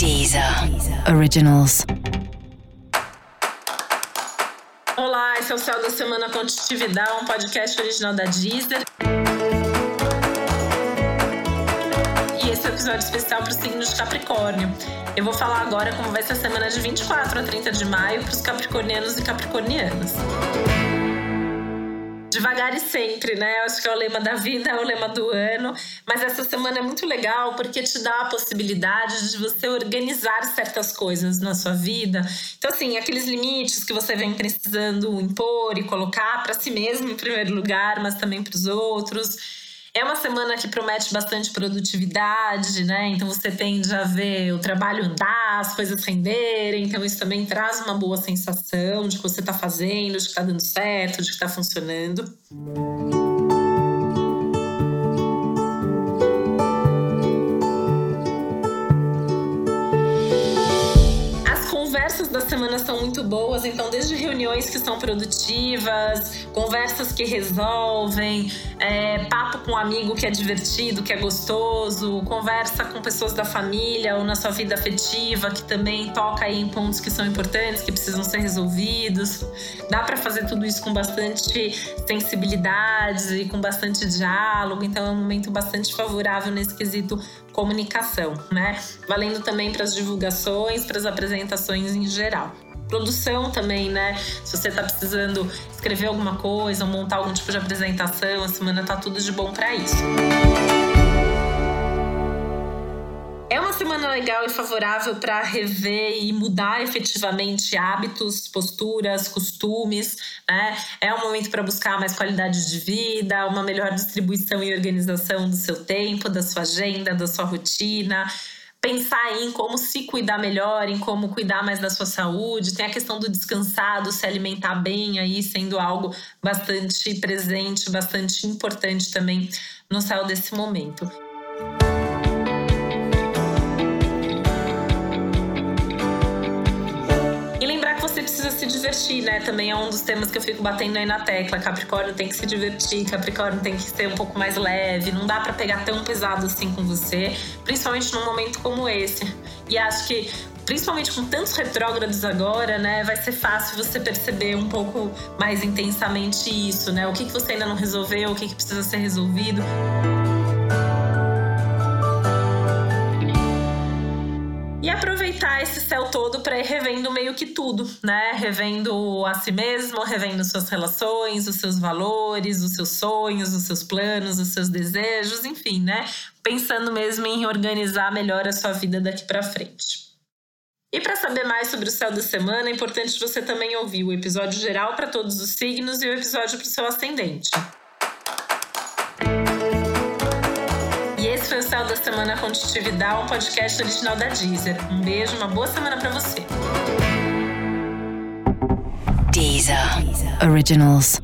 Deezer Originals. Olá, esse é o Céu da Semana Contitividade, um podcast original da Deezer. E esse é o um episódio especial para o signo de Capricórnio. Eu vou falar agora como vai ser a semana de 24 a 30 de maio para os capricornianos e capricornianas devagar e sempre, né? Eu acho que é o lema da vida, é o lema do ano. Mas essa semana é muito legal porque te dá a possibilidade de você organizar certas coisas na sua vida. Então, assim, aqueles limites que você vem precisando impor e colocar para si mesmo em primeiro lugar, mas também para os outros é uma semana que promete bastante produtividade, né? Então você tende a ver o trabalho andar, as coisas renderem. Então isso também traz uma boa sensação de que você está fazendo, de que está dando certo, de que está funcionando. Conversas da semana são muito boas, então desde reuniões que são produtivas, conversas que resolvem, é, papo com um amigo que é divertido, que é gostoso, conversa com pessoas da família ou na sua vida afetiva que também toca aí em pontos que são importantes, que precisam ser resolvidos. Dá para fazer tudo isso com bastante sensibilidade e com bastante diálogo, então é um momento bastante favorável nesse quesito comunicação, né? Valendo também para as divulgações, para as apresentações em geral. Produção também, né? Se você está precisando escrever alguma coisa ou montar algum tipo de apresentação, a semana tá tudo de bom para isso. Semana legal e favorável para rever e mudar efetivamente hábitos, posturas, costumes. Né? É um momento para buscar mais qualidade de vida, uma melhor distribuição e organização do seu tempo, da sua agenda, da sua rotina pensar em como se cuidar melhor, em como cuidar mais da sua saúde. Tem a questão do descansado, se alimentar bem aí, sendo algo bastante presente, bastante importante também no céu desse momento. Divertir, né? Também é um dos temas que eu fico batendo aí na tecla. Capricórnio tem que se divertir, Capricórnio tem que ser um pouco mais leve, não dá para pegar tão pesado assim com você, principalmente num momento como esse. E acho que principalmente com tantos retrógrados agora, né, vai ser fácil você perceber um pouco mais intensamente isso, né? O que, que você ainda não resolveu, o que, que precisa ser resolvido. Aproveitar esse céu todo para ir revendo meio que tudo, né? Revendo a si mesmo, revendo suas relações, os seus valores, os seus sonhos, os seus planos, os seus desejos, enfim, né? Pensando mesmo em organizar melhor a sua vida daqui para frente. E para saber mais sobre o céu da semana, é importante você também ouvir o episódio geral para todos os signos e o episódio para o seu ascendente. Foi o Céu da Semana Contitividade, um podcast original da Deezer. Um beijo, uma boa semana para você. Deezer. Originals.